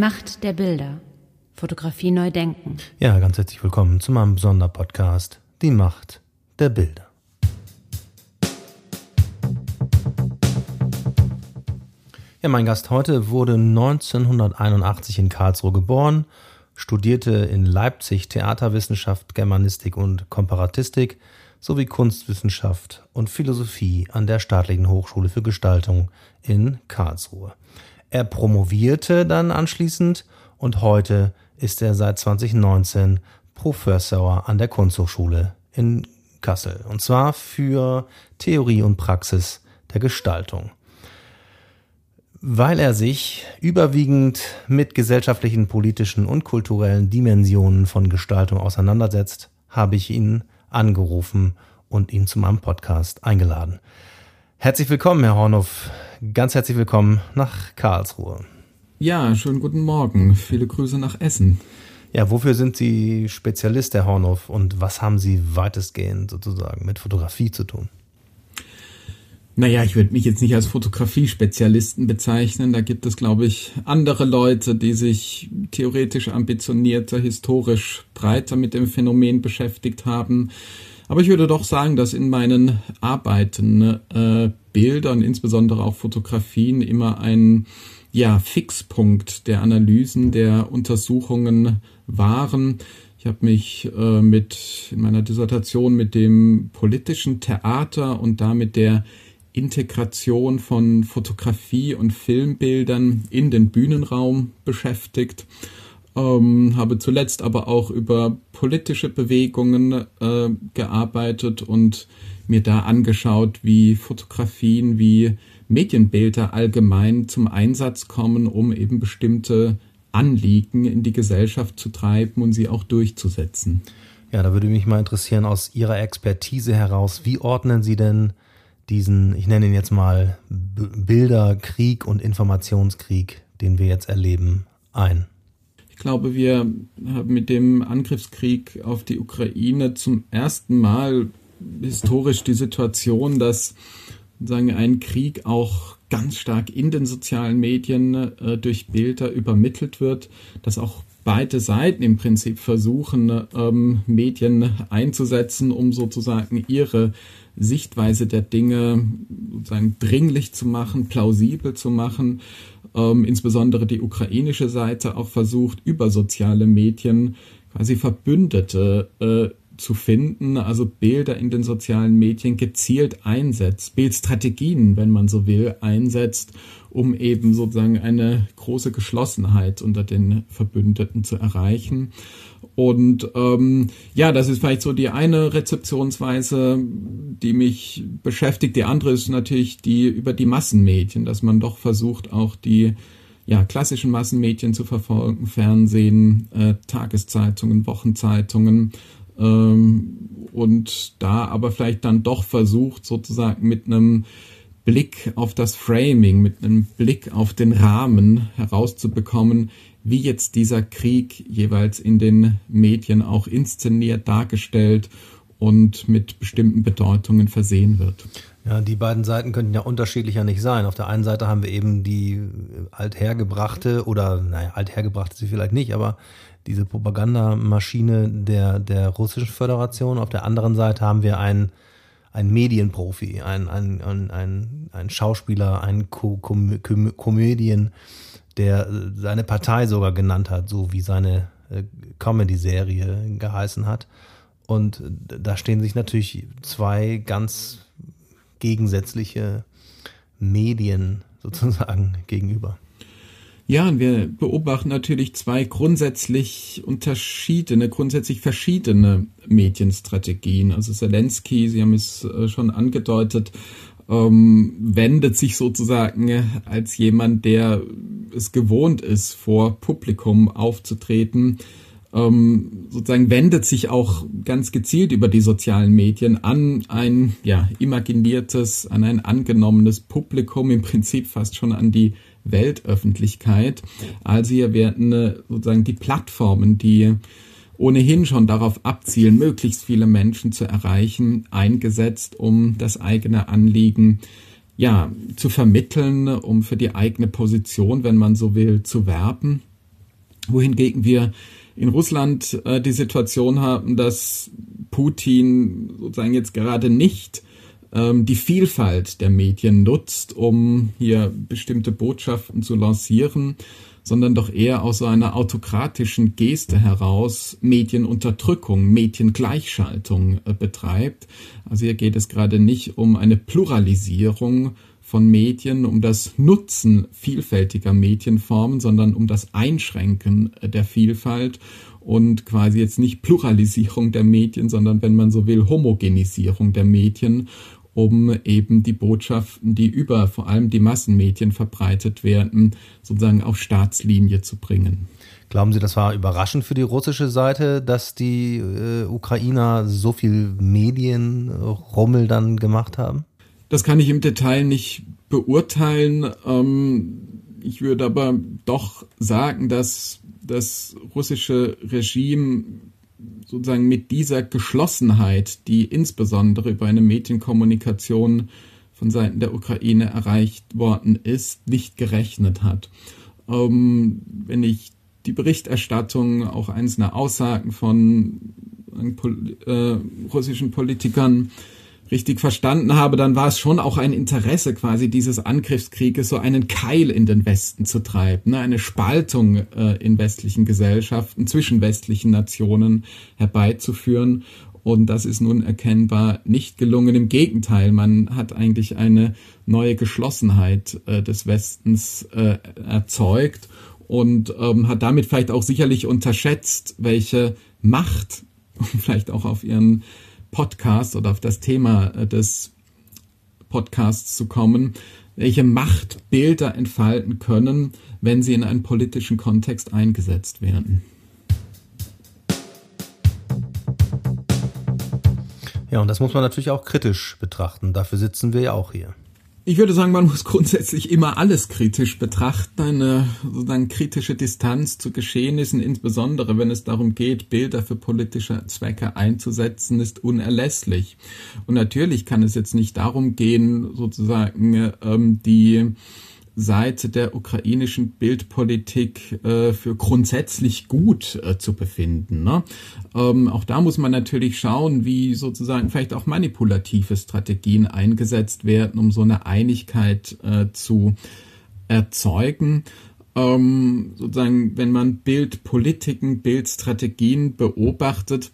Macht der Bilder. Fotografie neu denken. Ja, ganz herzlich willkommen zu meinem Sonderpodcast Die Macht der Bilder. Ja, mein Gast heute wurde 1981 in Karlsruhe geboren, studierte in Leipzig Theaterwissenschaft, Germanistik und Komparatistik sowie Kunstwissenschaft und Philosophie an der Staatlichen Hochschule für Gestaltung in Karlsruhe. Er promovierte dann anschließend und heute ist er seit 2019 Professor an der Kunsthochschule in Kassel. Und zwar für Theorie und Praxis der Gestaltung. Weil er sich überwiegend mit gesellschaftlichen, politischen und kulturellen Dimensionen von Gestaltung auseinandersetzt, habe ich ihn angerufen und ihn zu meinem Podcast eingeladen. Herzlich willkommen, Herr Hornhoff. Ganz herzlich willkommen nach Karlsruhe. Ja, schönen guten Morgen. Viele Grüße nach Essen. Ja, wofür sind Sie Spezialist, Herr Hornhoff, und was haben Sie weitestgehend sozusagen mit Fotografie zu tun? Naja, ich würde mich jetzt nicht als Fotografie-Spezialisten bezeichnen. Da gibt es, glaube ich, andere Leute, die sich theoretisch ambitionierter, historisch breiter mit dem Phänomen beschäftigt haben. Aber ich würde doch sagen, dass in meinen Arbeiten äh, Bilder und insbesondere auch Fotografien immer ein ja, Fixpunkt der Analysen, der Untersuchungen waren. Ich habe mich äh, mit in meiner Dissertation mit dem politischen Theater und damit der Integration von Fotografie und Filmbildern in den Bühnenraum beschäftigt ähm, habe zuletzt aber auch über politische Bewegungen äh, gearbeitet und mir da angeschaut, wie Fotografien, wie Medienbilder allgemein zum Einsatz kommen, um eben bestimmte Anliegen in die Gesellschaft zu treiben und sie auch durchzusetzen. Ja, da würde mich mal interessieren, aus Ihrer Expertise heraus, wie ordnen Sie denn diesen, ich nenne ihn jetzt mal Bilderkrieg und Informationskrieg, den wir jetzt erleben, ein? glaube, wir haben mit dem Angriffskrieg auf die Ukraine zum ersten Mal historisch die Situation, dass sagen ein Krieg auch ganz stark in den sozialen Medien äh, durch Bilder übermittelt wird, dass auch beide Seiten im Prinzip versuchen, ähm, Medien einzusetzen, um sozusagen ihre Sichtweise der Dinge sozusagen dringlich zu machen, plausibel zu machen ähm, insbesondere die ukrainische Seite auch versucht, über soziale Medien quasi Verbündete äh, zu finden, also Bilder in den sozialen Medien gezielt einsetzt, Bildstrategien, wenn man so will, einsetzt, um eben sozusagen eine große Geschlossenheit unter den Verbündeten zu erreichen. Und ähm, ja, das ist vielleicht so die eine Rezeptionsweise, die mich beschäftigt. Die andere ist natürlich die über die Massenmedien, dass man doch versucht, auch die ja, klassischen Massenmedien zu verfolgen, Fernsehen, äh, Tageszeitungen, Wochenzeitungen, ähm, und da aber vielleicht dann doch versucht, sozusagen mit einem Blick auf das Framing, mit einem Blick auf den Rahmen herauszubekommen, wie jetzt dieser Krieg jeweils in den Medien auch inszeniert, dargestellt und mit bestimmten Bedeutungen versehen wird. Ja, die beiden Seiten könnten ja unterschiedlicher nicht sein. Auf der einen Seite haben wir eben die althergebrachte oder, naja, althergebrachte sie vielleicht nicht, aber diese Propagandamaschine der, der russischen Föderation. Auf der anderen Seite haben wir einen, einen Medienprofi, einen, einen, einen, einen Schauspieler, einen Komödien, der seine Partei sogar genannt hat, so wie seine äh, Comedy-Serie geheißen hat. Und da stehen sich natürlich zwei ganz gegensätzliche Medien sozusagen gegenüber. Ja, und wir beobachten natürlich zwei grundsätzlich unterschiedene, grundsätzlich verschiedene Medienstrategien. Also Zelensky, Sie haben es äh, schon angedeutet, ähm, wendet sich sozusagen als jemand, der es gewohnt ist, vor Publikum aufzutreten, ähm, sozusagen wendet sich auch ganz gezielt über die sozialen Medien an ein ja imaginiertes, an ein angenommenes Publikum, im Prinzip fast schon an die Weltöffentlichkeit. Also hier werden äh, sozusagen die Plattformen, die ohnehin schon darauf abzielen, möglichst viele Menschen zu erreichen, eingesetzt, um das eigene Anliegen ja, zu vermitteln, um für die eigene Position, wenn man so will, zu werben. wohingegen wir in Russland äh, die Situation haben, dass Putin sozusagen jetzt gerade nicht ähm, die Vielfalt der Medien nutzt, um hier bestimmte Botschaften zu lancieren, sondern doch eher aus so einer autokratischen Geste heraus Medienunterdrückung, Mediengleichschaltung äh, betreibt. Also hier geht es gerade nicht um eine Pluralisierung von Medien, um das Nutzen vielfältiger Medienformen, sondern um das Einschränken der Vielfalt und quasi jetzt nicht Pluralisierung der Medien, sondern wenn man so will, Homogenisierung der Medien um eben die Botschaften, die über vor allem die Massenmedien verbreitet werden, sozusagen auf Staatslinie zu bringen. Glauben Sie, das war überraschend für die russische Seite, dass die äh, Ukrainer so viel Medienrummel dann gemacht haben? Das kann ich im Detail nicht beurteilen. Ähm, ich würde aber doch sagen, dass das russische Regime sozusagen mit dieser Geschlossenheit, die insbesondere über eine Medienkommunikation von Seiten der Ukraine erreicht worden ist, nicht gerechnet hat. Ähm, wenn ich die Berichterstattung, auch einzelne Aussagen von äh, russischen Politikern richtig verstanden habe, dann war es schon auch ein Interesse quasi dieses Angriffskrieges, so einen Keil in den Westen zu treiben, ne? eine Spaltung äh, in westlichen Gesellschaften zwischen westlichen Nationen herbeizuführen. Und das ist nun erkennbar nicht gelungen. Im Gegenteil, man hat eigentlich eine neue Geschlossenheit äh, des Westens äh, erzeugt und ähm, hat damit vielleicht auch sicherlich unterschätzt, welche Macht, vielleicht auch auf ihren Podcast oder auf das Thema äh, des Podcasts zu kommen, welche Macht Bilder entfalten können, wenn sie in einen politischen Kontext eingesetzt werden. Ja, und das muss man natürlich auch kritisch betrachten. Dafür sitzen wir ja auch hier. Ich würde sagen, man muss grundsätzlich immer alles kritisch betrachten. Eine sozusagen kritische Distanz zu Geschehnissen, insbesondere wenn es darum geht, Bilder für politische Zwecke einzusetzen, ist unerlässlich. Und natürlich kann es jetzt nicht darum gehen, sozusagen ähm, die Seite der ukrainischen Bildpolitik äh, für grundsätzlich gut äh, zu befinden. Ne? Ähm, auch da muss man natürlich schauen, wie sozusagen vielleicht auch manipulative Strategien eingesetzt werden, um so eine Einigkeit äh, zu erzeugen. Ähm, sozusagen, wenn man Bildpolitiken, Bildstrategien beobachtet,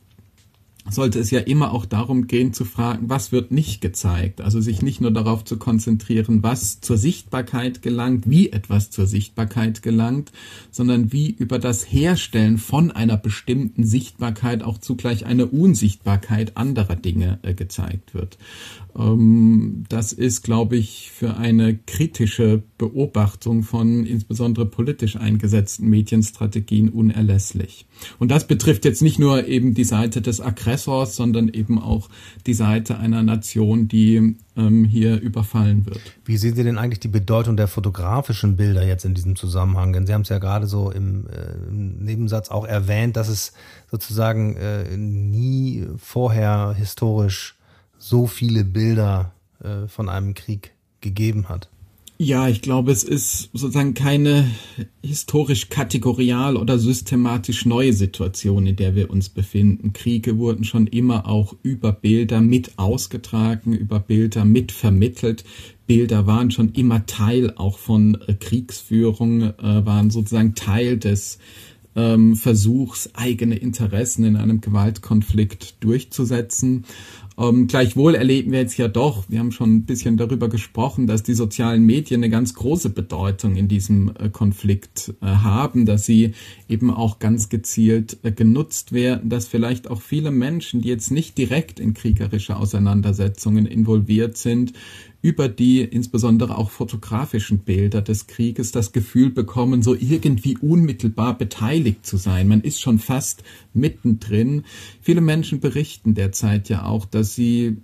sollte es ja immer auch darum gehen zu fragen, was wird nicht gezeigt. Also sich nicht nur darauf zu konzentrieren, was zur Sichtbarkeit gelangt, wie etwas zur Sichtbarkeit gelangt, sondern wie über das Herstellen von einer bestimmten Sichtbarkeit auch zugleich eine Unsichtbarkeit anderer Dinge äh, gezeigt wird. Ähm, das ist, glaube ich, für eine kritische Beobachtung von insbesondere politisch eingesetzten Medienstrategien unerlässlich. Und das betrifft jetzt nicht nur eben die Seite des Aggressors, sondern eben auch die Seite einer Nation, die ähm, hier überfallen wird. Wie sehen Sie denn eigentlich die Bedeutung der fotografischen Bilder jetzt in diesem Zusammenhang? Denn Sie haben es ja gerade so im, äh, im Nebensatz auch erwähnt, dass es sozusagen äh, nie vorher historisch so viele Bilder äh, von einem Krieg gegeben hat. Ja, ich glaube, es ist sozusagen keine historisch kategorial oder systematisch neue Situation, in der wir uns befinden. Kriege wurden schon immer auch über Bilder mit ausgetragen, über Bilder mit vermittelt. Bilder waren schon immer Teil auch von äh, Kriegsführung, äh, waren sozusagen Teil des ähm, Versuchs, eigene Interessen in einem Gewaltkonflikt durchzusetzen. Ähm, gleichwohl erleben wir jetzt ja doch, wir haben schon ein bisschen darüber gesprochen, dass die sozialen Medien eine ganz große Bedeutung in diesem äh, Konflikt äh, haben, dass sie eben auch ganz gezielt äh, genutzt werden, dass vielleicht auch viele Menschen, die jetzt nicht direkt in kriegerische Auseinandersetzungen involviert sind, über die insbesondere auch fotografischen Bilder des Krieges das Gefühl bekommen, so irgendwie unmittelbar beteiligt zu sein. Man ist schon fast mittendrin. Viele Menschen berichten derzeit ja auch, dass sie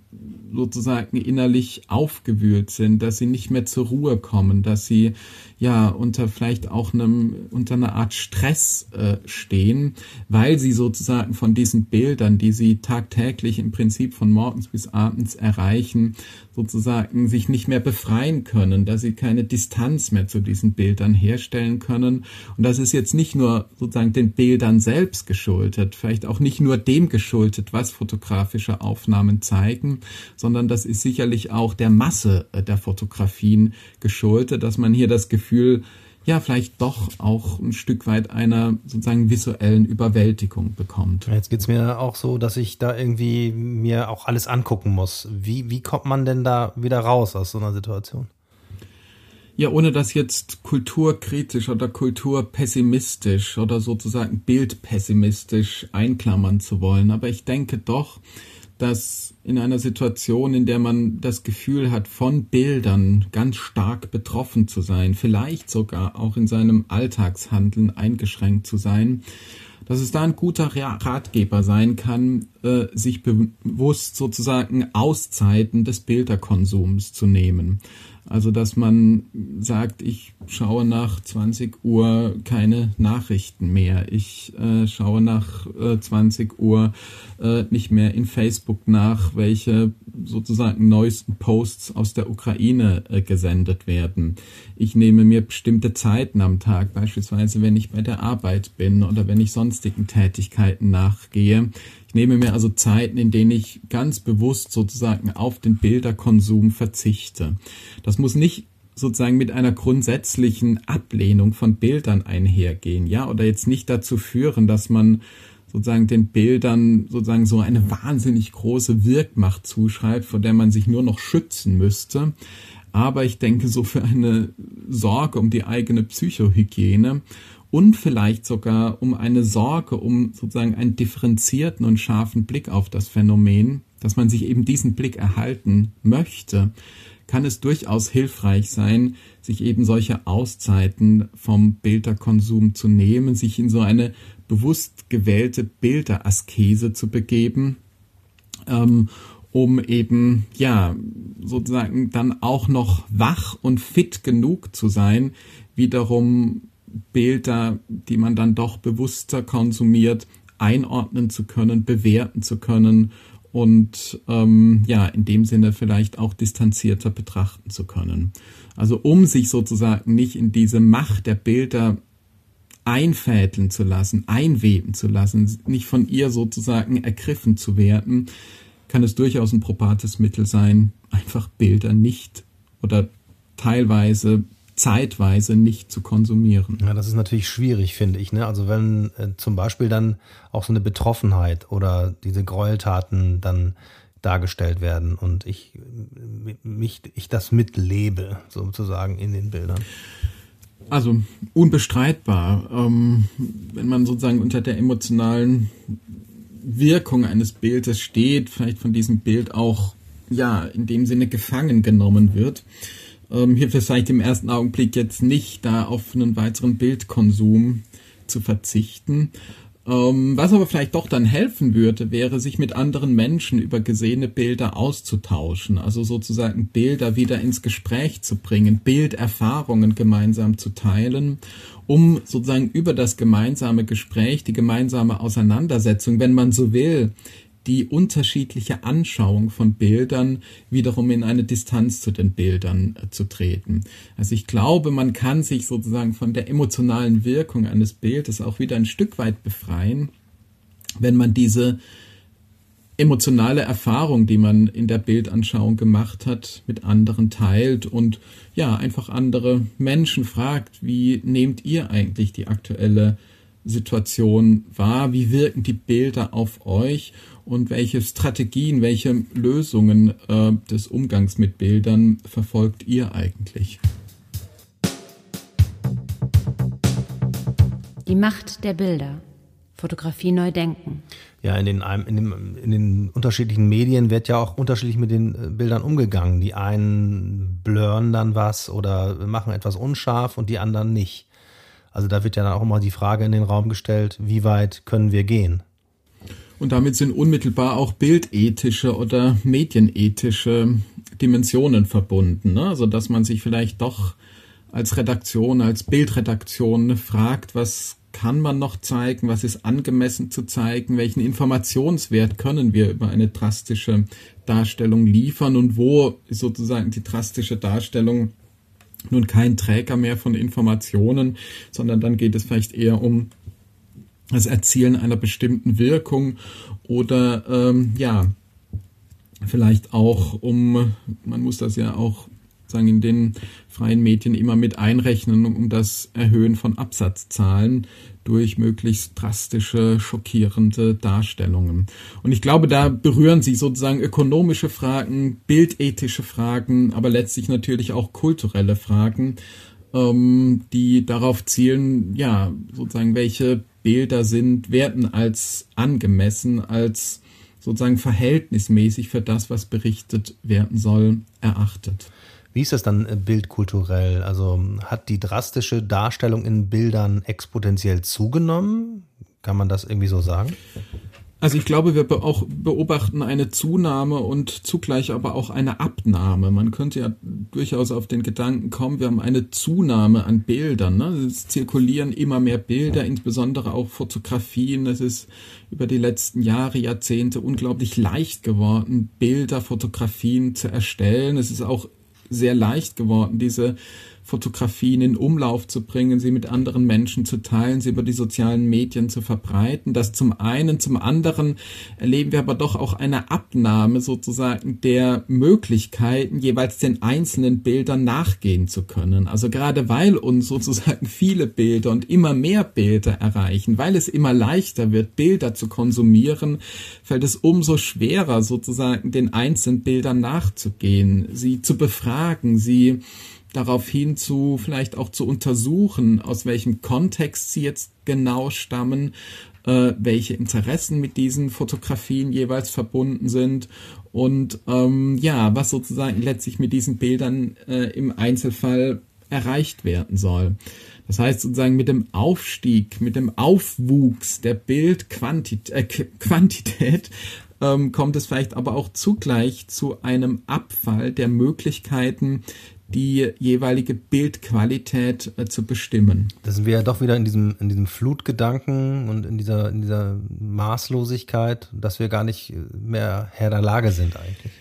sozusagen innerlich aufgewühlt sind, dass sie nicht mehr zur Ruhe kommen, dass sie ja unter vielleicht auch einem unter einer Art Stress äh, stehen, weil sie sozusagen von diesen Bildern, die sie tagtäglich im Prinzip von morgens bis abends erreichen, sozusagen sich nicht mehr befreien können, dass sie keine Distanz mehr zu diesen Bildern herstellen können. Und das ist jetzt nicht nur sozusagen den Bildern selbst geschuldet, vielleicht auch nicht nur dem geschuldet, was fotografische Aufnahmen zeigen, sondern das ist sicherlich auch der Masse äh, der Fotografien geschuldet, dass man hier das Gefühl ja vielleicht doch auch ein Stück weit einer sozusagen visuellen Überwältigung bekommt. Jetzt geht's mir auch so, dass ich da irgendwie mir auch alles angucken muss. Wie, wie kommt man denn da wieder raus aus so einer Situation? Ja, ohne das jetzt kulturkritisch oder kulturpessimistisch oder sozusagen bildpessimistisch einklammern zu wollen. Aber ich denke doch, dass in einer Situation, in der man das Gefühl hat, von Bildern ganz stark betroffen zu sein, vielleicht sogar auch in seinem Alltagshandeln eingeschränkt zu sein, dass es da ein guter Ratgeber sein kann, äh, sich bewusst sozusagen Auszeiten des Bilderkonsums zu nehmen. Also dass man sagt, ich schaue nach 20 Uhr keine Nachrichten mehr. Ich äh, schaue nach äh, 20 Uhr äh, nicht mehr in Facebook nach, welche sozusagen neuesten Posts aus der Ukraine äh, gesendet werden. Ich nehme mir bestimmte Zeiten am Tag, beispielsweise wenn ich bei der Arbeit bin oder wenn ich sonstigen Tätigkeiten nachgehe. Ich nehme mir also Zeiten, in denen ich ganz bewusst sozusagen auf den Bilderkonsum verzichte. Das muss nicht sozusagen mit einer grundsätzlichen Ablehnung von Bildern einhergehen, ja, oder jetzt nicht dazu führen, dass man sozusagen den Bildern sozusagen so eine wahnsinnig große Wirkmacht zuschreibt, vor der man sich nur noch schützen müsste. Aber ich denke, so für eine Sorge um die eigene Psychohygiene und vielleicht sogar um eine Sorge, um sozusagen einen differenzierten und scharfen Blick auf das Phänomen, dass man sich eben diesen Blick erhalten möchte, kann es durchaus hilfreich sein, sich eben solche Auszeiten vom Bilderkonsum zu nehmen, sich in so eine bewusst gewählte Bilderaskese zu begeben, ähm, um eben, ja, sozusagen dann auch noch wach und fit genug zu sein, wiederum Bilder, die man dann doch bewusster konsumiert, einordnen zu können, bewerten zu können und ähm, ja, in dem Sinne vielleicht auch distanzierter betrachten zu können. Also um sich sozusagen nicht in diese Macht der Bilder einfädeln zu lassen, einweben zu lassen, nicht von ihr sozusagen ergriffen zu werden, kann es durchaus ein probates Mittel sein, einfach Bilder nicht oder teilweise zeitweise nicht zu konsumieren. Ja, das ist natürlich schwierig, finde ich. Ne? Also wenn äh, zum Beispiel dann auch so eine Betroffenheit oder diese Gräueltaten dann dargestellt werden und ich mich ich das mitlebe sozusagen in den Bildern. Also unbestreitbar, ähm, wenn man sozusagen unter der emotionalen Wirkung eines Bildes steht, vielleicht von diesem Bild auch ja in dem Sinne gefangen genommen wird, ähm, es vielleicht im ersten Augenblick jetzt nicht, da auf einen weiteren Bildkonsum zu verzichten. Ähm, was aber vielleicht doch dann helfen würde, wäre, sich mit anderen Menschen über gesehene Bilder auszutauschen, also sozusagen Bilder wieder ins Gespräch zu bringen, Bilderfahrungen gemeinsam zu teilen, um sozusagen über das gemeinsame Gespräch, die gemeinsame Auseinandersetzung, wenn man so will, die unterschiedliche Anschauung von Bildern wiederum in eine Distanz zu den Bildern äh, zu treten. Also ich glaube, man kann sich sozusagen von der emotionalen Wirkung eines Bildes auch wieder ein Stück weit befreien, wenn man diese emotionale Erfahrung, die man in der Bildanschauung gemacht hat, mit anderen teilt und ja, einfach andere Menschen fragt, wie nehmt ihr eigentlich die aktuelle Situation wahr? Wie wirken die Bilder auf euch? und welche Strategien, welche Lösungen äh, des Umgangs mit Bildern verfolgt ihr eigentlich? Die Macht der Bilder. Fotografie neu denken. Ja, in den, in, den, in den unterschiedlichen Medien wird ja auch unterschiedlich mit den äh, Bildern umgegangen. Die einen blurren dann was oder machen etwas unscharf und die anderen nicht. Also da wird ja dann auch immer die Frage in den Raum gestellt, wie weit können wir gehen? Und damit sind unmittelbar auch bildethische oder medienethische Dimensionen verbunden. Ne? Also dass man sich vielleicht doch als Redaktion, als Bildredaktion fragt, was kann man noch zeigen, was ist angemessen zu zeigen, welchen Informationswert können wir über eine drastische Darstellung liefern und wo ist sozusagen die drastische Darstellung nun kein Träger mehr von Informationen, sondern dann geht es vielleicht eher um das Erzielen einer bestimmten Wirkung oder ähm, ja, vielleicht auch um, man muss das ja auch sagen, in den freien Medien immer mit einrechnen, um das Erhöhen von Absatzzahlen durch möglichst drastische, schockierende Darstellungen. Und ich glaube, da berühren sie sozusagen ökonomische Fragen, bildethische Fragen, aber letztlich natürlich auch kulturelle Fragen, ähm, die darauf zielen, ja, sozusagen, welche Bilder sind, werden als angemessen, als sozusagen verhältnismäßig für das, was berichtet werden soll, erachtet. Wie ist das dann äh, bildkulturell? Also hat die drastische Darstellung in Bildern exponentiell zugenommen? Kann man das irgendwie so sagen? Also ich glaube, wir auch beobachten eine Zunahme und zugleich aber auch eine Abnahme. Man könnte ja durchaus auf den Gedanken kommen, wir haben eine Zunahme an Bildern. Ne? Es zirkulieren immer mehr Bilder, insbesondere auch Fotografien. Es ist über die letzten Jahre, Jahrzehnte unglaublich leicht geworden, Bilder, Fotografien zu erstellen. Es ist auch sehr leicht geworden, diese Fotografien in Umlauf zu bringen, sie mit anderen Menschen zu teilen, sie über die sozialen Medien zu verbreiten. Das zum einen, zum anderen erleben wir aber doch auch eine Abnahme sozusagen der Möglichkeiten, jeweils den einzelnen Bildern nachgehen zu können. Also gerade weil uns sozusagen viele Bilder und immer mehr Bilder erreichen, weil es immer leichter wird, Bilder zu konsumieren, fällt es umso schwerer sozusagen den einzelnen Bildern nachzugehen, sie zu befragen, sie darauf hin zu vielleicht auch zu untersuchen, aus welchem Kontext sie jetzt genau stammen, äh, welche Interessen mit diesen Fotografien jeweils verbunden sind und ähm, ja, was sozusagen letztlich mit diesen Bildern äh, im Einzelfall erreicht werden soll. Das heißt sozusagen mit dem Aufstieg, mit dem Aufwuchs der Bildquantität äh, Quantität, ähm, kommt es vielleicht aber auch zugleich zu einem Abfall der Möglichkeiten, die jeweilige Bildqualität äh, zu bestimmen. Da sind wir ja doch wieder in diesem, in diesem Flutgedanken und in dieser, in dieser Maßlosigkeit, dass wir gar nicht mehr Herr der Lage sind eigentlich.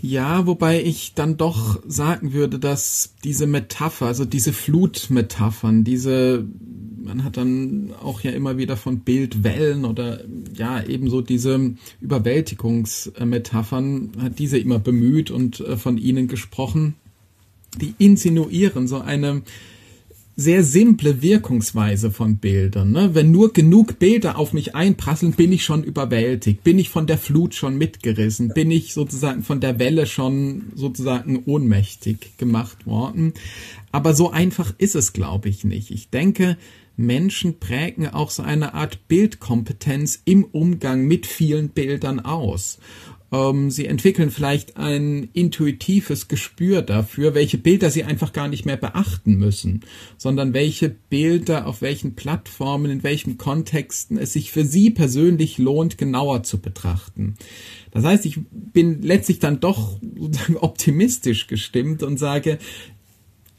Ja, wobei ich dann doch sagen würde, dass diese Metapher, also diese Flutmetaphern, diese, man hat dann auch ja immer wieder von Bildwellen oder ja ebenso diese Überwältigungsmetaphern, hat diese immer bemüht und äh, von ihnen gesprochen die insinuieren so eine sehr simple Wirkungsweise von Bildern. Ne? Wenn nur genug Bilder auf mich einprasseln, bin ich schon überwältigt, bin ich von der Flut schon mitgerissen, bin ich sozusagen von der Welle schon sozusagen ohnmächtig gemacht worden. Aber so einfach ist es, glaube ich, nicht. Ich denke, Menschen prägen auch so eine Art Bildkompetenz im Umgang mit vielen Bildern aus. Ähm, sie entwickeln vielleicht ein intuitives Gespür dafür, welche Bilder sie einfach gar nicht mehr beachten müssen, sondern welche Bilder auf welchen Plattformen, in welchen Kontexten es sich für sie persönlich lohnt, genauer zu betrachten. Das heißt, ich bin letztlich dann doch optimistisch gestimmt und sage,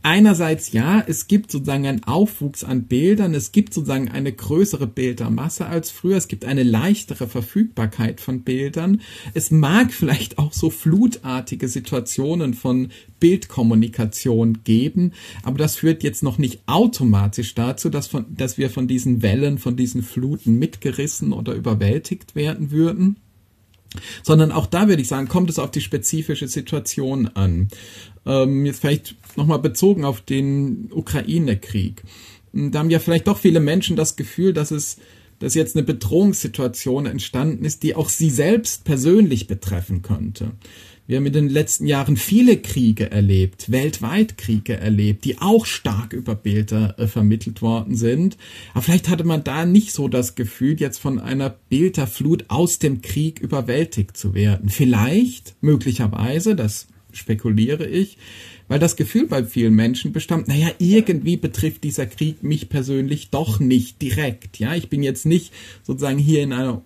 einerseits ja, es gibt sozusagen einen Aufwuchs an Bildern, es gibt sozusagen eine größere Bildermasse als früher, es gibt eine leichtere Verfügbarkeit von Bildern. Es mag vielleicht auch so flutartige Situationen von Bildkommunikation geben, aber das führt jetzt noch nicht automatisch dazu, dass, von, dass wir von diesen Wellen, von diesen Fluten mitgerissen oder überwältigt werden würden sondern auch da würde ich sagen, kommt es auf die spezifische Situation an. Ähm, jetzt vielleicht nochmal bezogen auf den Ukraine-Krieg. Da haben ja vielleicht doch viele Menschen das Gefühl, dass es dass jetzt eine Bedrohungssituation entstanden ist, die auch sie selbst persönlich betreffen könnte. Wir haben in den letzten Jahren viele Kriege erlebt, weltweit Kriege erlebt, die auch stark über Bilder äh, vermittelt worden sind. Aber vielleicht hatte man da nicht so das Gefühl, jetzt von einer Bilderflut aus dem Krieg überwältigt zu werden. Vielleicht, möglicherweise, das spekuliere ich, weil das Gefühl bei vielen Menschen bestand, naja, irgendwie betrifft dieser Krieg mich persönlich doch nicht direkt. Ja, ich bin jetzt nicht sozusagen hier in einer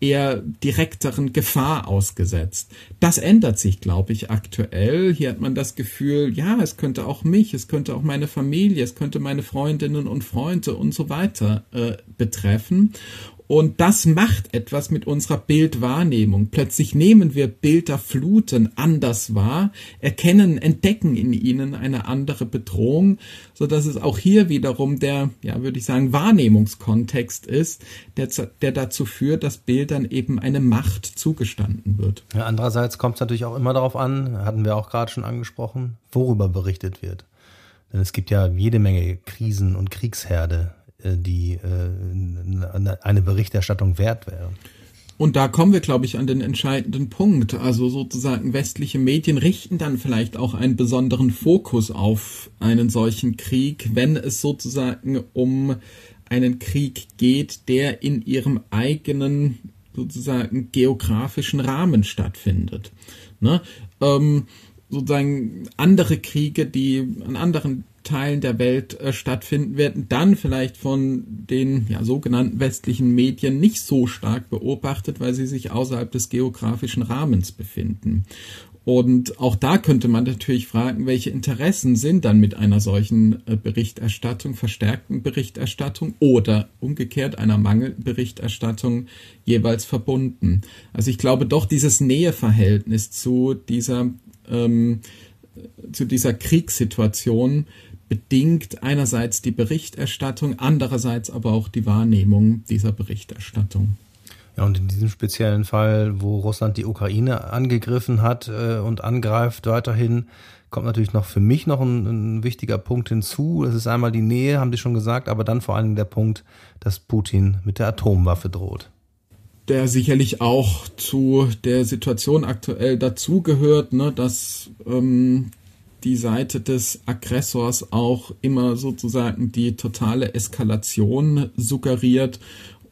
eher direkteren Gefahr ausgesetzt. Das ändert sich, glaube ich, aktuell. Hier hat man das Gefühl, ja, es könnte auch mich, es könnte auch meine Familie, es könnte meine Freundinnen und Freunde und so weiter äh, betreffen. Und das macht etwas mit unserer Bildwahrnehmung. Plötzlich nehmen wir Bilderfluten anders wahr, erkennen, entdecken in ihnen eine andere Bedrohung, so dass es auch hier wiederum der, ja, würde ich sagen, Wahrnehmungskontext ist, der, der dazu führt, dass Bildern eben eine Macht zugestanden wird. Ja, andererseits kommt es natürlich auch immer darauf an, hatten wir auch gerade schon angesprochen, worüber berichtet wird. Denn es gibt ja jede Menge Krisen und Kriegsherde die äh, eine Berichterstattung wert wäre. Und da kommen wir, glaube ich, an den entscheidenden Punkt. Also sozusagen westliche Medien richten dann vielleicht auch einen besonderen Fokus auf einen solchen Krieg, wenn es sozusagen um einen Krieg geht, der in ihrem eigenen sozusagen geografischen Rahmen stattfindet. Ne? Ähm, sozusagen andere Kriege, die an anderen Teilen der Welt äh, stattfinden, werden dann vielleicht von den ja, sogenannten westlichen Medien nicht so stark beobachtet, weil sie sich außerhalb des geografischen Rahmens befinden. Und auch da könnte man natürlich fragen, welche Interessen sind dann mit einer solchen äh, Berichterstattung, verstärkten Berichterstattung oder umgekehrt einer Mangelberichterstattung jeweils verbunden. Also ich glaube doch dieses Näheverhältnis zu dieser ähm, zu dieser Kriegssituation bedingt einerseits die Berichterstattung, andererseits aber auch die Wahrnehmung dieser Berichterstattung. Ja, und in diesem speziellen Fall, wo Russland die Ukraine angegriffen hat äh, und angreift weiterhin, kommt natürlich noch für mich noch ein, ein, wichtiger Punkt hinzu. Das ist einmal die Nähe, haben die schon gesagt, aber dann vor allem der Punkt, dass Putin mit der Atomwaffe droht. Der sicherlich auch zu der Situation aktuell dazugehört, ne, dass ähm, die Seite des Aggressors auch immer sozusagen die totale Eskalation suggeriert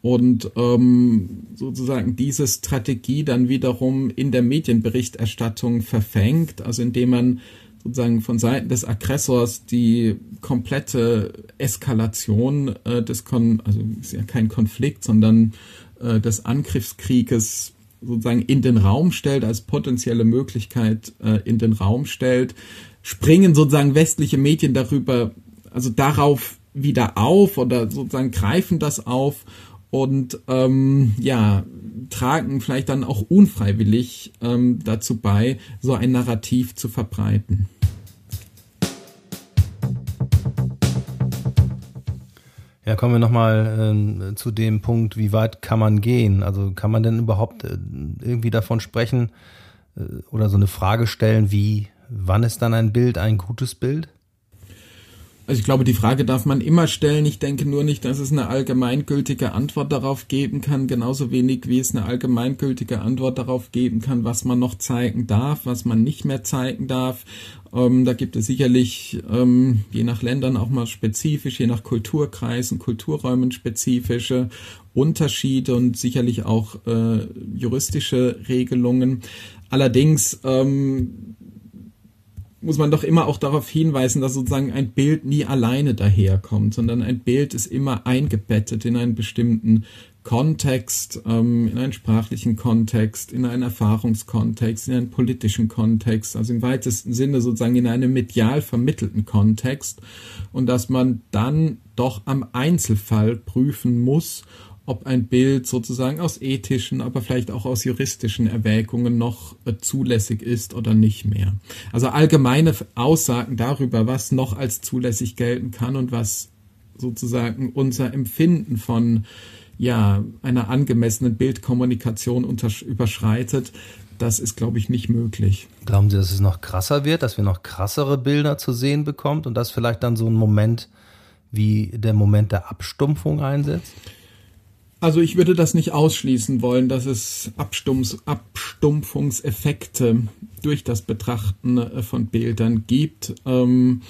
und ähm, sozusagen diese Strategie dann wiederum in der Medienberichterstattung verfängt, also indem man sozusagen von Seiten des Aggressors die komplette Eskalation äh, des Kon also ist ja kein Konflikt, sondern äh, des Angriffskrieges sozusagen in den Raum stellt, als potenzielle Möglichkeit äh, in den Raum stellt, springen sozusagen westliche Medien darüber, also darauf wieder auf oder sozusagen greifen das auf und ähm, ja, tragen vielleicht dann auch unfreiwillig ähm, dazu bei, so ein Narrativ zu verbreiten. Ja, kommen wir nochmal äh, zu dem Punkt, wie weit kann man gehen? Also kann man denn überhaupt äh, irgendwie davon sprechen äh, oder so eine Frage stellen, wie Wann ist dann ein Bild ein gutes Bild? Also ich glaube, die Frage darf man immer stellen. Ich denke nur nicht, dass es eine allgemeingültige Antwort darauf geben kann, genauso wenig wie es eine allgemeingültige Antwort darauf geben kann, was man noch zeigen darf, was man nicht mehr zeigen darf. Ähm, da gibt es sicherlich ähm, je nach Ländern auch mal spezifisch, je nach Kulturkreisen, Kulturräumen spezifische Unterschiede und sicherlich auch äh, juristische Regelungen. Allerdings ähm, muss man doch immer auch darauf hinweisen, dass sozusagen ein Bild nie alleine daherkommt, sondern ein Bild ist immer eingebettet in einen bestimmten Kontext, ähm, in einen sprachlichen Kontext, in einen Erfahrungskontext, in einen politischen Kontext, also im weitesten Sinne sozusagen in einem medial vermittelten Kontext. Und dass man dann doch am Einzelfall prüfen muss, ob ein Bild sozusagen aus ethischen, aber vielleicht auch aus juristischen Erwägungen noch äh, zulässig ist oder nicht mehr. Also allgemeine Aussagen darüber, was noch als zulässig gelten kann und was sozusagen unser Empfinden von ja, einer angemessenen Bildkommunikation überschreitet, das ist, glaube ich, nicht möglich. Glauben Sie, dass es noch krasser wird, dass wir noch krassere Bilder zu sehen bekommen und dass vielleicht dann so ein Moment wie der Moment der Abstumpfung einsetzt? Also ich würde das nicht ausschließen wollen, dass es Abstumpf Abstumpfungseffekte durch das Betrachten äh, von Bildern gibt. Ähm,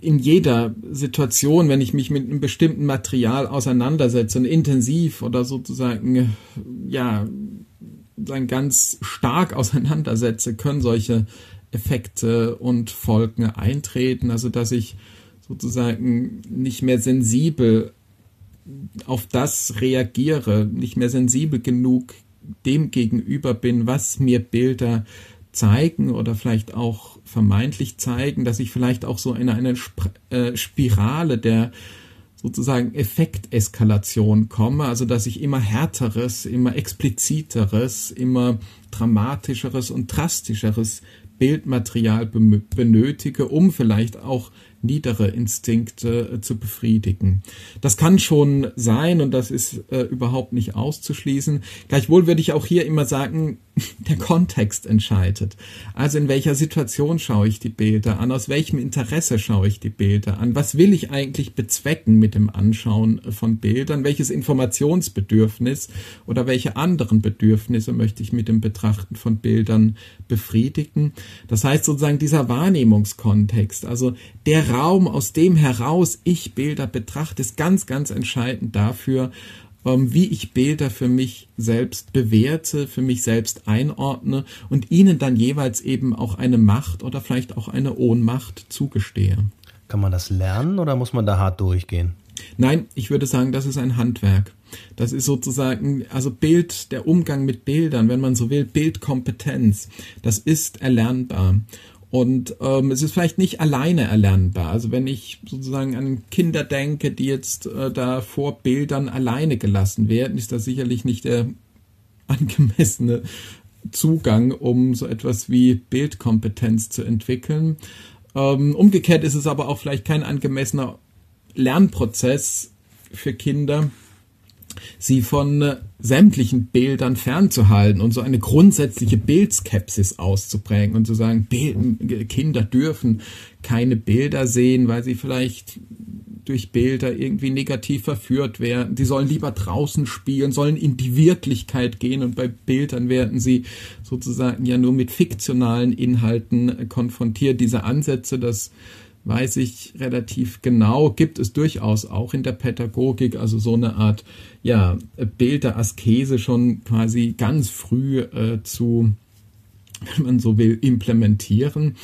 in jeder Situation, wenn ich mich mit einem bestimmten Material auseinandersetze und intensiv oder sozusagen, ja, dann ganz stark auseinandersetze, können solche Effekte und Folgen eintreten. Also, dass ich sozusagen nicht mehr sensibel auf das reagiere, nicht mehr sensibel genug dem gegenüber bin, was mir Bilder zeigen oder vielleicht auch vermeintlich zeigen, dass ich vielleicht auch so in eine Sp äh, Spirale der sozusagen Effekteskalation komme, also dass ich immer härteres, immer expliziteres, immer dramatischeres und drastischeres Bildmaterial benötige, um vielleicht auch niedere Instinkte äh, zu befriedigen. Das kann schon sein und das ist äh, überhaupt nicht auszuschließen. Gleichwohl würde ich auch hier immer sagen, der Kontext entscheidet. Also in welcher Situation schaue ich die Bilder an, aus welchem Interesse schaue ich die Bilder an, was will ich eigentlich bezwecken mit dem Anschauen von Bildern, welches Informationsbedürfnis oder welche anderen Bedürfnisse möchte ich mit dem Betrachten von Bildern befriedigen. Das heißt sozusagen dieser Wahrnehmungskontext, also der Raum, aus dem heraus ich Bilder betrachte, ist ganz, ganz entscheidend dafür, ähm, wie ich Bilder für mich selbst bewerte, für mich selbst einordne und ihnen dann jeweils eben auch eine Macht oder vielleicht auch eine Ohnmacht zugestehe. Kann man das lernen oder muss man da hart durchgehen? Nein, ich würde sagen, das ist ein Handwerk. Das ist sozusagen, also Bild, der Umgang mit Bildern, wenn man so will, Bildkompetenz, das ist erlernbar. Und ähm, es ist vielleicht nicht alleine erlernbar. Also wenn ich sozusagen an Kinder denke, die jetzt äh, da vor Bildern alleine gelassen werden, ist das sicherlich nicht der angemessene Zugang, um so etwas wie Bildkompetenz zu entwickeln. Ähm, umgekehrt ist es aber auch vielleicht kein angemessener Lernprozess für Kinder, sie von äh, sämtlichen Bildern fernzuhalten und so eine grundsätzliche Bildskepsis auszuprägen und zu sagen, Bild, Kinder dürfen keine Bilder sehen, weil sie vielleicht durch Bilder irgendwie negativ verführt werden. Die sollen lieber draußen spielen, sollen in die Wirklichkeit gehen und bei Bildern werden sie sozusagen ja nur mit fiktionalen Inhalten konfrontiert. Diese Ansätze, das weiß ich relativ genau, gibt es durchaus auch in der Pädagogik, also so eine Art ja, Bild der Askese schon quasi ganz früh äh, zu, wenn man so will, implementieren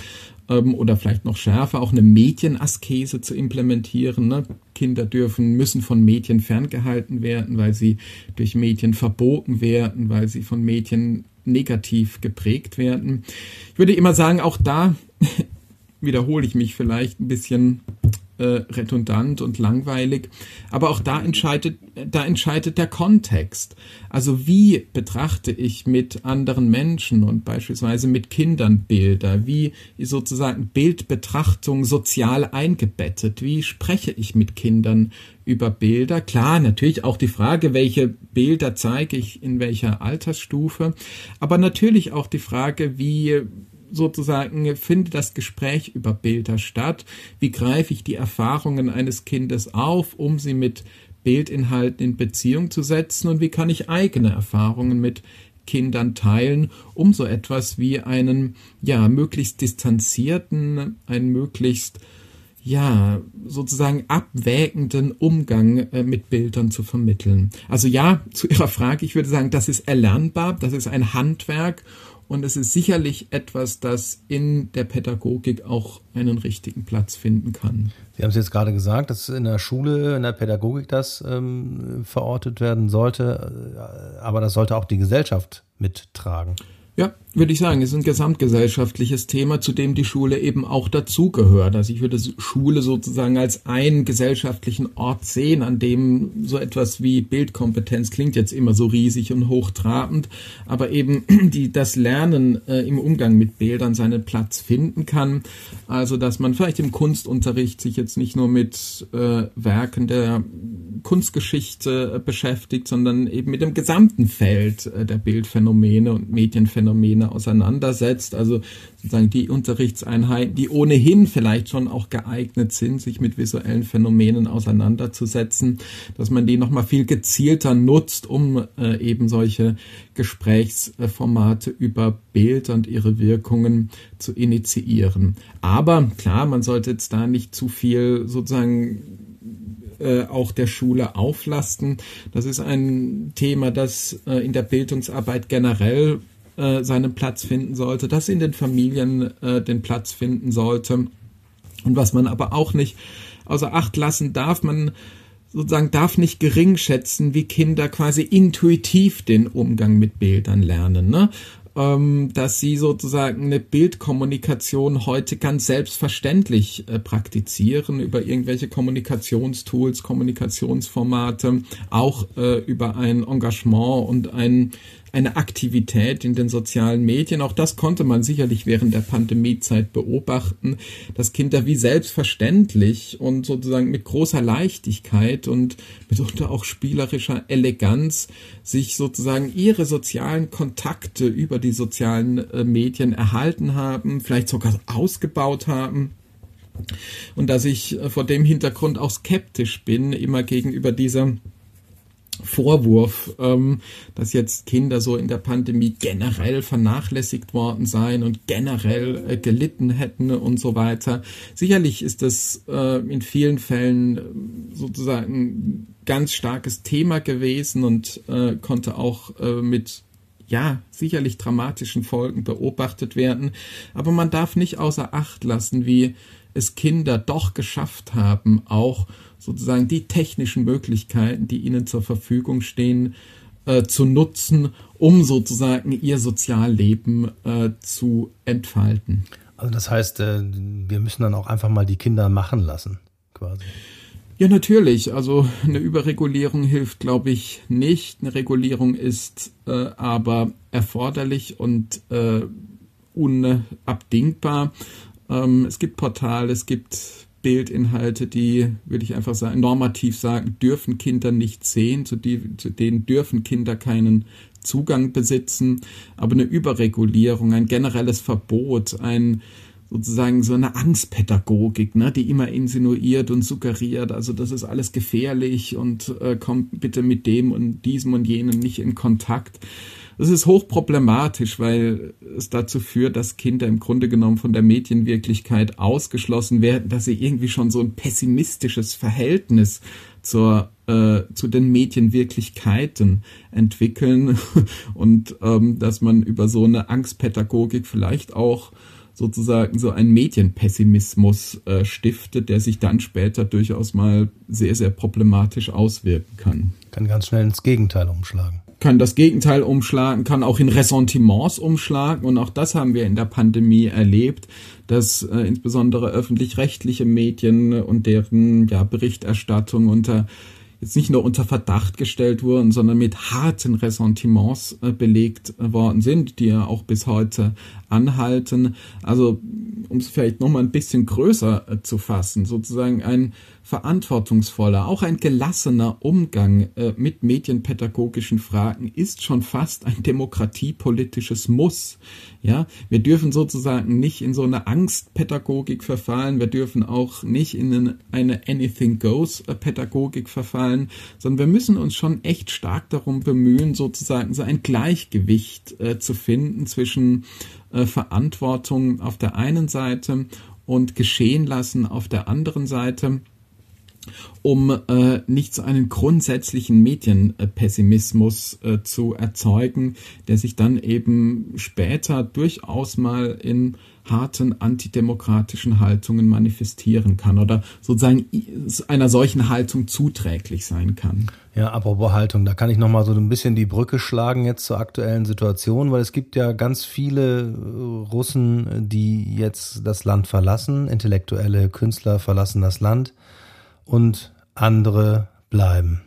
ähm, oder vielleicht noch schärfer auch eine Medienaskese zu implementieren. Ne? Kinder dürfen, müssen von Medien ferngehalten werden, weil sie durch Medien verboten werden, weil sie von Medien negativ geprägt werden. Ich würde immer sagen, auch da wiederhole ich mich vielleicht ein bisschen äh, redundant und langweilig. Aber auch da entscheidet, da entscheidet der Kontext. Also wie betrachte ich mit anderen Menschen und beispielsweise mit Kindern Bilder? Wie ist sozusagen Bildbetrachtung sozial eingebettet? Wie spreche ich mit Kindern über Bilder? Klar, natürlich auch die Frage, welche Bilder zeige ich in welcher Altersstufe, aber natürlich auch die Frage, wie sozusagen findet das Gespräch über Bilder statt? Wie greife ich die Erfahrungen eines Kindes auf, um sie mit Bildinhalten in Beziehung zu setzen? Und wie kann ich eigene Erfahrungen mit Kindern teilen, um so etwas wie einen, ja, möglichst distanzierten, einen möglichst ja, sozusagen abwägenden Umgang äh, mit Bildern zu vermitteln. Also ja, zu Ihrer Frage, ich würde sagen, das ist erlernbar, das ist ein Handwerk und es ist sicherlich etwas, das in der Pädagogik auch einen richtigen Platz finden kann. Sie haben es jetzt gerade gesagt, dass in der Schule, in der Pädagogik das ähm, verortet werden sollte, äh, aber das sollte auch die Gesellschaft mittragen. Ja, würde ich sagen, ist ein gesamtgesellschaftliches Thema, zu dem die Schule eben auch dazugehört. Also ich würde Schule sozusagen als einen gesellschaftlichen Ort sehen, an dem so etwas wie Bildkompetenz klingt jetzt immer so riesig und hochtrabend, aber eben die, das Lernen äh, im Umgang mit Bildern seinen Platz finden kann. Also dass man vielleicht im Kunstunterricht sich jetzt nicht nur mit äh, Werken der Kunstgeschichte äh, beschäftigt, sondern eben mit dem gesamten Feld äh, der Bildphänomene und Medienphänomene Szene auseinandersetzt. Also sozusagen die Unterrichtseinheiten, die ohnehin vielleicht schon auch geeignet sind, sich mit visuellen Phänomenen auseinanderzusetzen, dass man die nochmal viel gezielter nutzt, um äh, eben solche Gesprächsformate über Bild und ihre Wirkungen zu initiieren. Aber klar, man sollte jetzt da nicht zu viel sozusagen äh, auch der Schule auflasten. Das ist ein Thema, das äh, in der Bildungsarbeit generell äh, seinen Platz finden sollte, das in den Familien äh, den Platz finden sollte. Und was man aber auch nicht außer Acht lassen darf, man sozusagen darf nicht gering schätzen, wie Kinder quasi intuitiv den Umgang mit Bildern lernen. Ne? ähm, dass sie sozusagen eine Bildkommunikation heute ganz selbstverständlich äh, praktizieren über irgendwelche Kommunikationstools, Kommunikationsformate, auch äh, über ein Engagement und ein eine Aktivität in den sozialen Medien. Auch das konnte man sicherlich während der Pandemiezeit beobachten, dass Kinder wie selbstverständlich und sozusagen mit großer Leichtigkeit und mitunter auch spielerischer Eleganz sich sozusagen ihre sozialen Kontakte über die sozialen äh, Medien erhalten haben, vielleicht sogar ausgebaut haben. Und dass ich äh, vor dem Hintergrund auch skeptisch bin, immer gegenüber dieser Vorwurf, ähm, dass jetzt Kinder so in der Pandemie generell vernachlässigt worden seien und generell äh, gelitten hätten und so weiter. Sicherlich ist das äh, in vielen Fällen äh, sozusagen ganz starkes Thema gewesen und äh, konnte auch äh, mit ja, sicherlich dramatischen Folgen beobachtet werden. Aber man darf nicht außer Acht lassen, wie es Kinder doch geschafft haben, auch sozusagen die technischen Möglichkeiten, die ihnen zur Verfügung stehen, äh, zu nutzen, um sozusagen ihr Sozialleben äh, zu entfalten. Also das heißt, äh, wir müssen dann auch einfach mal die Kinder machen lassen, quasi. Ja, natürlich. Also eine Überregulierung hilft, glaube ich, nicht. Eine Regulierung ist äh, aber erforderlich und äh, unabdingbar. Ähm, es gibt Portale, es gibt Bildinhalte, die, würde ich einfach sagen, normativ sagen, dürfen Kinder nicht sehen, zu, die, zu denen dürfen Kinder keinen Zugang besitzen. Aber eine Überregulierung, ein generelles Verbot, ein sozusagen so eine Angstpädagogik, ne, die immer insinuiert und suggeriert, also das ist alles gefährlich und äh, kommt bitte mit dem und diesem und jenem nicht in Kontakt. Das ist hochproblematisch, weil es dazu führt, dass Kinder im Grunde genommen von der Medienwirklichkeit ausgeschlossen werden, dass sie irgendwie schon so ein pessimistisches Verhältnis zur äh, zu den Medienwirklichkeiten entwickeln und ähm, dass man über so eine Angstpädagogik vielleicht auch sozusagen so einen Medienpessimismus äh, stiftet, der sich dann später durchaus mal sehr, sehr problematisch auswirken kann. Kann ganz schnell ins Gegenteil umschlagen kann das Gegenteil umschlagen, kann auch in Ressentiments umschlagen. Und auch das haben wir in der Pandemie erlebt, dass äh, insbesondere öffentlich-rechtliche Medien und deren ja, Berichterstattung unter jetzt nicht nur unter Verdacht gestellt wurden, sondern mit harten Ressentiments äh, belegt worden sind, die ja auch bis heute anhalten. Also um es vielleicht nochmal ein bisschen größer äh, zu fassen, sozusagen ein verantwortungsvoller, auch ein gelassener Umgang äh, mit medienpädagogischen Fragen ist schon fast ein demokratiepolitisches Muss. Ja, wir dürfen sozusagen nicht in so eine Angstpädagogik verfallen, wir dürfen auch nicht in eine Anything Goes äh, Pädagogik verfallen, sondern wir müssen uns schon echt stark darum bemühen, sozusagen so ein Gleichgewicht äh, zu finden zwischen äh, Verantwortung auf der einen Seite und geschehen lassen auf der anderen Seite um äh, nicht so einen grundsätzlichen Medienpessimismus äh, zu erzeugen, der sich dann eben später durchaus mal in harten antidemokratischen Haltungen manifestieren kann oder sozusagen einer solchen Haltung zuträglich sein kann. Ja, apropos Haltung, da kann ich nochmal so ein bisschen die Brücke schlagen jetzt zur aktuellen Situation, weil es gibt ja ganz viele äh, Russen, die jetzt das Land verlassen, intellektuelle Künstler verlassen das Land und andere bleiben.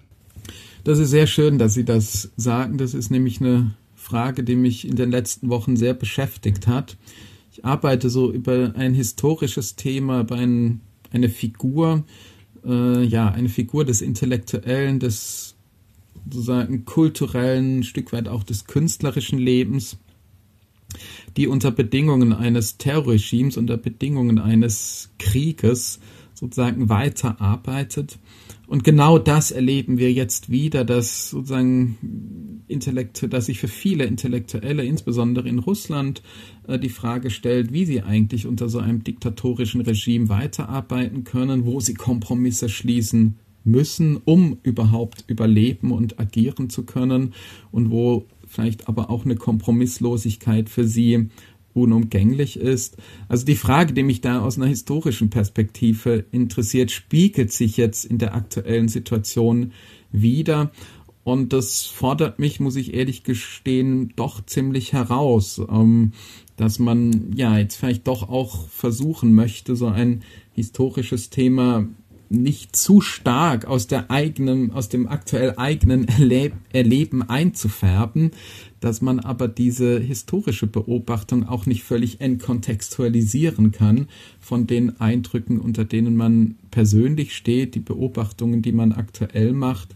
Das ist sehr schön, dass Sie das sagen. Das ist nämlich eine Frage, die mich in den letzten Wochen sehr beschäftigt hat. Ich arbeite so über ein historisches Thema, über ein, eine Figur, äh, ja, eine Figur des Intellektuellen, des sozusagen kulturellen, ein Stück weit auch des künstlerischen Lebens, die unter Bedingungen eines Terrorregimes, unter Bedingungen eines Krieges sozusagen weiterarbeitet. Und genau das erleben wir jetzt wieder, dass sozusagen Intellekt, dass sich für viele Intellektuelle, insbesondere in Russland, äh, die Frage stellt, wie sie eigentlich unter so einem diktatorischen Regime weiterarbeiten können, wo sie Kompromisse schließen müssen, um überhaupt überleben und agieren zu können und wo vielleicht aber auch eine Kompromisslosigkeit für sie unumgänglich ist. Also die Frage, die mich da aus einer historischen Perspektive interessiert, spiegelt sich jetzt in der aktuellen Situation wieder. Und das fordert mich, muss ich ehrlich gestehen, doch ziemlich heraus, ähm, dass man ja jetzt vielleicht doch auch versuchen möchte, so ein historisches Thema nicht zu stark aus der eigenen, aus dem aktuell eigenen Erleb Erleben einzufärben, dass man aber diese historische Beobachtung auch nicht völlig entkontextualisieren kann von den Eindrücken, unter denen man persönlich steht, die Beobachtungen, die man aktuell macht.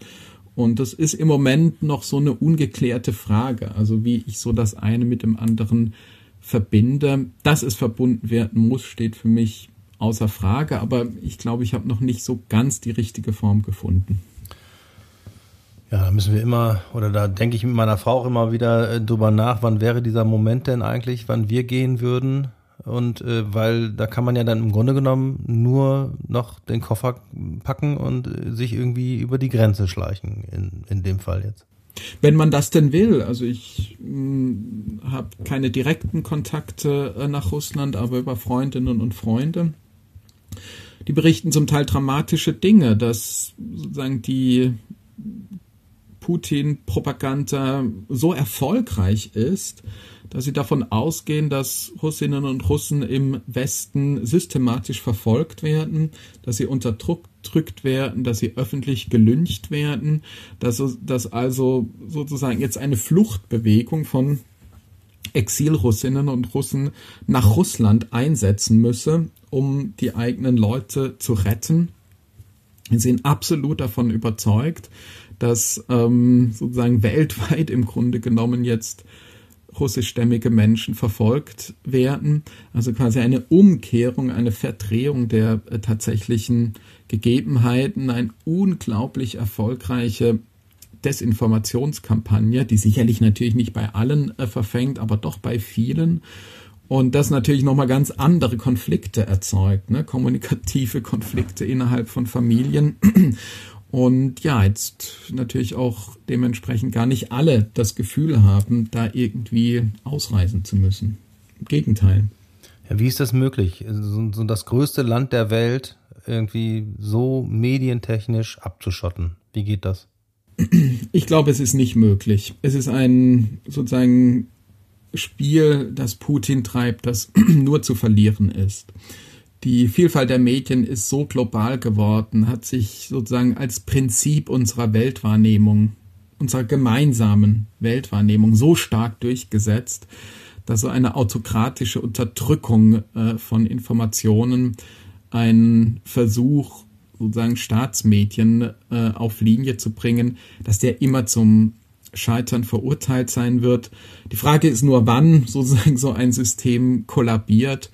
Und das ist im Moment noch so eine ungeklärte Frage, also wie ich so das eine mit dem anderen verbinde. Dass es verbunden werden muss, steht für mich außer Frage, aber ich glaube, ich habe noch nicht so ganz die richtige Form gefunden. Ja, da müssen wir immer, oder da denke ich mit meiner Frau auch immer wieder äh, drüber nach, wann wäre dieser Moment denn eigentlich, wann wir gehen würden. Und äh, weil da kann man ja dann im Grunde genommen nur noch den Koffer packen und äh, sich irgendwie über die Grenze schleichen, in, in dem Fall jetzt. Wenn man das denn will, also ich hm, habe keine direkten Kontakte äh, nach Russland, aber über Freundinnen und Freunde. Die berichten zum Teil dramatische Dinge, dass sozusagen die Putin-Propaganda so erfolgreich ist, dass sie davon ausgehen, dass Russinnen und Russen im Westen systematisch verfolgt werden, dass sie unterdrückt werden, dass sie öffentlich gelüncht werden, dass, dass also sozusagen jetzt eine Fluchtbewegung von Exilrussinnen und Russen nach Russland einsetzen müsse, um die eigenen Leute zu retten. Sie sind absolut davon überzeugt, dass ähm, sozusagen weltweit im Grunde genommen jetzt russischstämmige Menschen verfolgt werden. Also quasi eine Umkehrung, eine Verdrehung der äh, tatsächlichen Gegebenheiten, eine unglaublich erfolgreiche Desinformationskampagne, die sicherlich natürlich nicht bei allen äh, verfängt, aber doch bei vielen. Und das natürlich nochmal ganz andere Konflikte erzeugt, ne? kommunikative Konflikte innerhalb von Familien. Und ja, jetzt natürlich auch dementsprechend gar nicht alle das Gefühl haben, da irgendwie ausreisen zu müssen. Im Gegenteil. Ja, wie ist das möglich? So, so das größte Land der Welt irgendwie so medientechnisch abzuschotten. Wie geht das? Ich glaube, es ist nicht möglich. Es ist ein sozusagen Spiel, das Putin treibt, das nur zu verlieren ist. Die Vielfalt der Medien ist so global geworden, hat sich sozusagen als Prinzip unserer Weltwahrnehmung, unserer gemeinsamen Weltwahrnehmung so stark durchgesetzt, dass so eine autokratische Unterdrückung äh, von Informationen ein Versuch, sozusagen Staatsmedien äh, auf Linie zu bringen, dass der immer zum Scheitern verurteilt sein wird. Die Frage ist nur, wann sozusagen so ein System kollabiert.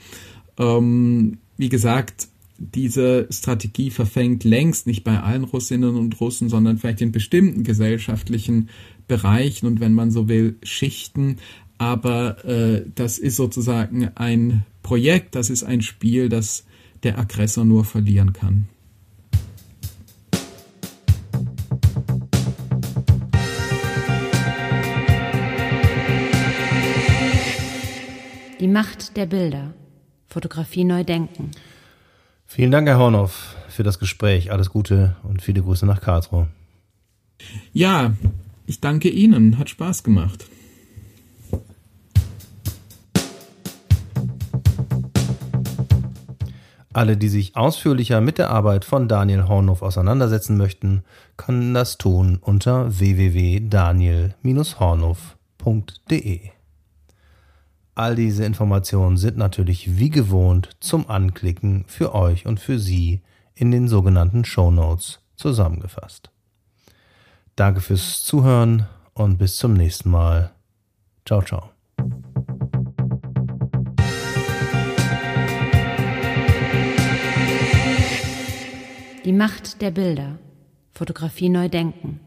Ähm, wie gesagt, diese Strategie verfängt längst nicht bei allen Russinnen und Russen, sondern vielleicht in bestimmten gesellschaftlichen Bereichen und wenn man so will, Schichten. Aber äh, das ist sozusagen ein Projekt, das ist ein Spiel, das der Aggressor nur verlieren kann. Macht der Bilder. Fotografie neu denken. Vielen Dank, Herr Hornoff, für das Gespräch. Alles Gute und viele Grüße nach Karlsruhe. Ja, ich danke Ihnen. Hat Spaß gemacht. Alle, die sich ausführlicher mit der Arbeit von Daniel Hornoff auseinandersetzen möchten, können das tun unter www.daniel-hornoff.de. All diese Informationen sind natürlich wie gewohnt zum Anklicken für euch und für Sie in den sogenannten Show Notes zusammengefasst. Danke fürs Zuhören und bis zum nächsten Mal. Ciao, ciao. Die Macht der Bilder. Fotografie neu denken.